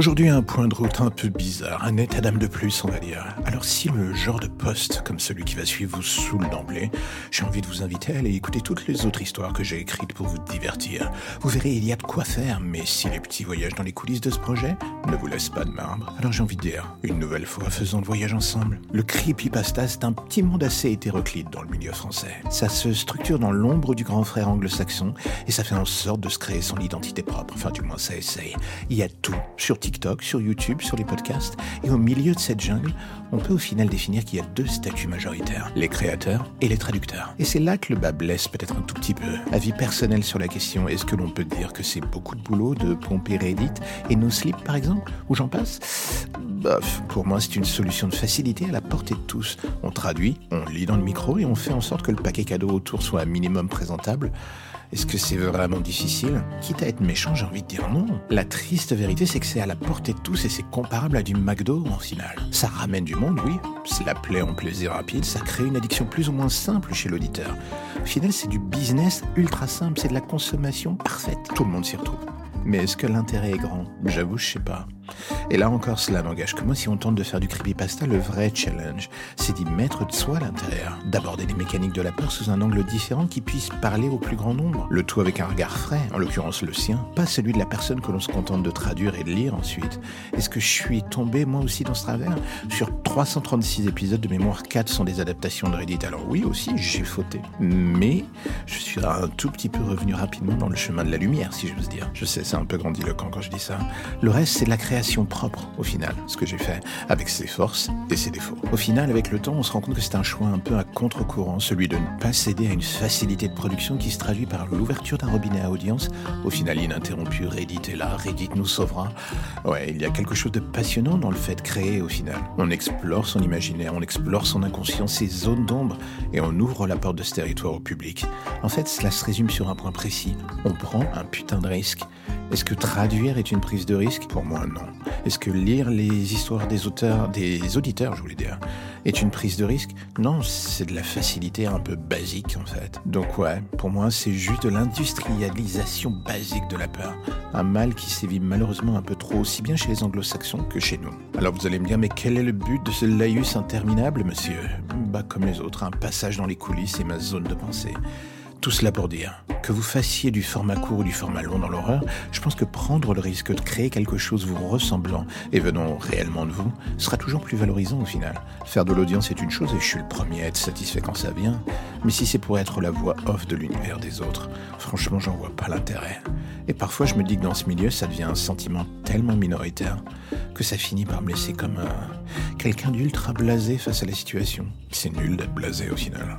Aujourd'hui, un point de route un peu bizarre, un état d'âme de plus, on va dire. Alors, si le genre de poste comme celui qui va suivre vous saoule d'emblée, j'ai envie de vous inviter à aller écouter toutes les autres histoires que j'ai écrites pour vous divertir. Vous verrez, il y a de quoi faire, mais si les petits voyages dans les coulisses de ce projet ne vous laissent pas de marbre, alors j'ai envie de dire, une nouvelle fois, faisons le voyage ensemble. Le creepypasta, c'est un petit monde assez hétéroclite dans le milieu français. Ça se structure dans l'ombre du grand frère anglo-saxon et ça fait en sorte de se créer son identité propre. Enfin, du moins, ça essaye. Il y a tout sur TikTok, sur YouTube, sur les podcasts. Et au milieu de cette jungle, on peut au final définir qu'il y a deux statuts majoritaires, les créateurs et les traducteurs. Et c'est là que le bas blesse peut-être un tout petit peu. Avis personnel sur la question, est-ce que l'on peut dire que c'est beaucoup de boulot de pomper Reddit et No Sleep par exemple, ou j'en passe? Bof, pour moi c'est une solution de facilité à la portée de tous. On traduit, on lit dans le micro et on fait en sorte que le paquet cadeau autour soit un minimum présentable. Est-ce que c'est vraiment difficile? Quitte à être méchant, j'ai envie de dire non. La triste vérité, c'est que c'est à portée de tous et c'est comparable à du McDo en final. Ça ramène du monde, oui. la plaît en plaisir rapide, ça crée une addiction plus ou moins simple chez l'auditeur. Au final, c'est du business ultra simple, c'est de la consommation parfaite. Tout le monde s'y retrouve. Mais est-ce que l'intérêt est grand? J'avoue, je sais pas. Et là encore, cela n'engage que moi si on tente de faire du creepypasta, le vrai challenge, c'est d'y mettre de soi à l'intérieur, d'aborder les mécaniques de la peur sous un angle différent qui puisse parler au plus grand nombre. Le tout avec un regard frais, en l'occurrence le sien, pas celui de la personne que l'on se contente de traduire et de lire ensuite. Est-ce que je suis tombé moi aussi dans ce travers? Sur 336 épisodes de mémoire, 4 sont des adaptations de Reddit. Alors oui aussi, j'ai fauté. Mais je suis un tout petit peu revenu rapidement dans le chemin de la lumière, si j'ose dire. Je sais, c'est un peu grandiloquent quand je dis ça. Le reste, c'est la création propre, au final, ce que j'ai fait, avec ses forces et ses défauts. Au final, avec le temps, on se rend compte que c'est un choix un peu à contre-courant, celui de ne pas céder à une facilité de production qui se traduit par l'ouverture d'un robinet à audience, au final ininterrompu, Reddit est là, Reddit nous sauvera. Ouais, il y a quelque chose de passionnant dans le fait de créer, au final. On explore son imaginaire, on explore son inconscient, ses zones d'ombre, et on ouvre la porte de ce territoire au public. En fait, cela se résume sur un point précis. On prend un putain de risque. Est-ce que traduire est une prise de risque? Pour moi, non. Est-ce que lire les histoires des auteurs, des auditeurs, je voulais dire, est une prise de risque Non, c'est de la facilité un peu basique en fait. Donc ouais, pour moi, c'est juste l'industrialisation basique de la peur. Un mal qui sévit malheureusement un peu trop, aussi bien chez les anglo-saxons que chez nous. Alors vous allez me dire, mais quel est le but de ce laïus interminable, monsieur? Bah comme les autres, un passage dans les coulisses et ma zone de pensée. Tout cela pour dire que vous fassiez du format court ou du format long dans l'horreur, je pense que prendre le risque de créer quelque chose vous ressemblant et venant réellement de vous sera toujours plus valorisant au final. Faire de l'audience est une chose et je suis le premier à être satisfait quand ça vient, mais si c'est pour être la voix off de l'univers des autres, franchement j'en vois pas l'intérêt. Et parfois je me dis que dans ce milieu ça devient un sentiment tellement minoritaire que ça finit par me laisser comme un... quelqu'un d'ultra blasé face à la situation. C'est nul d'être blasé au final.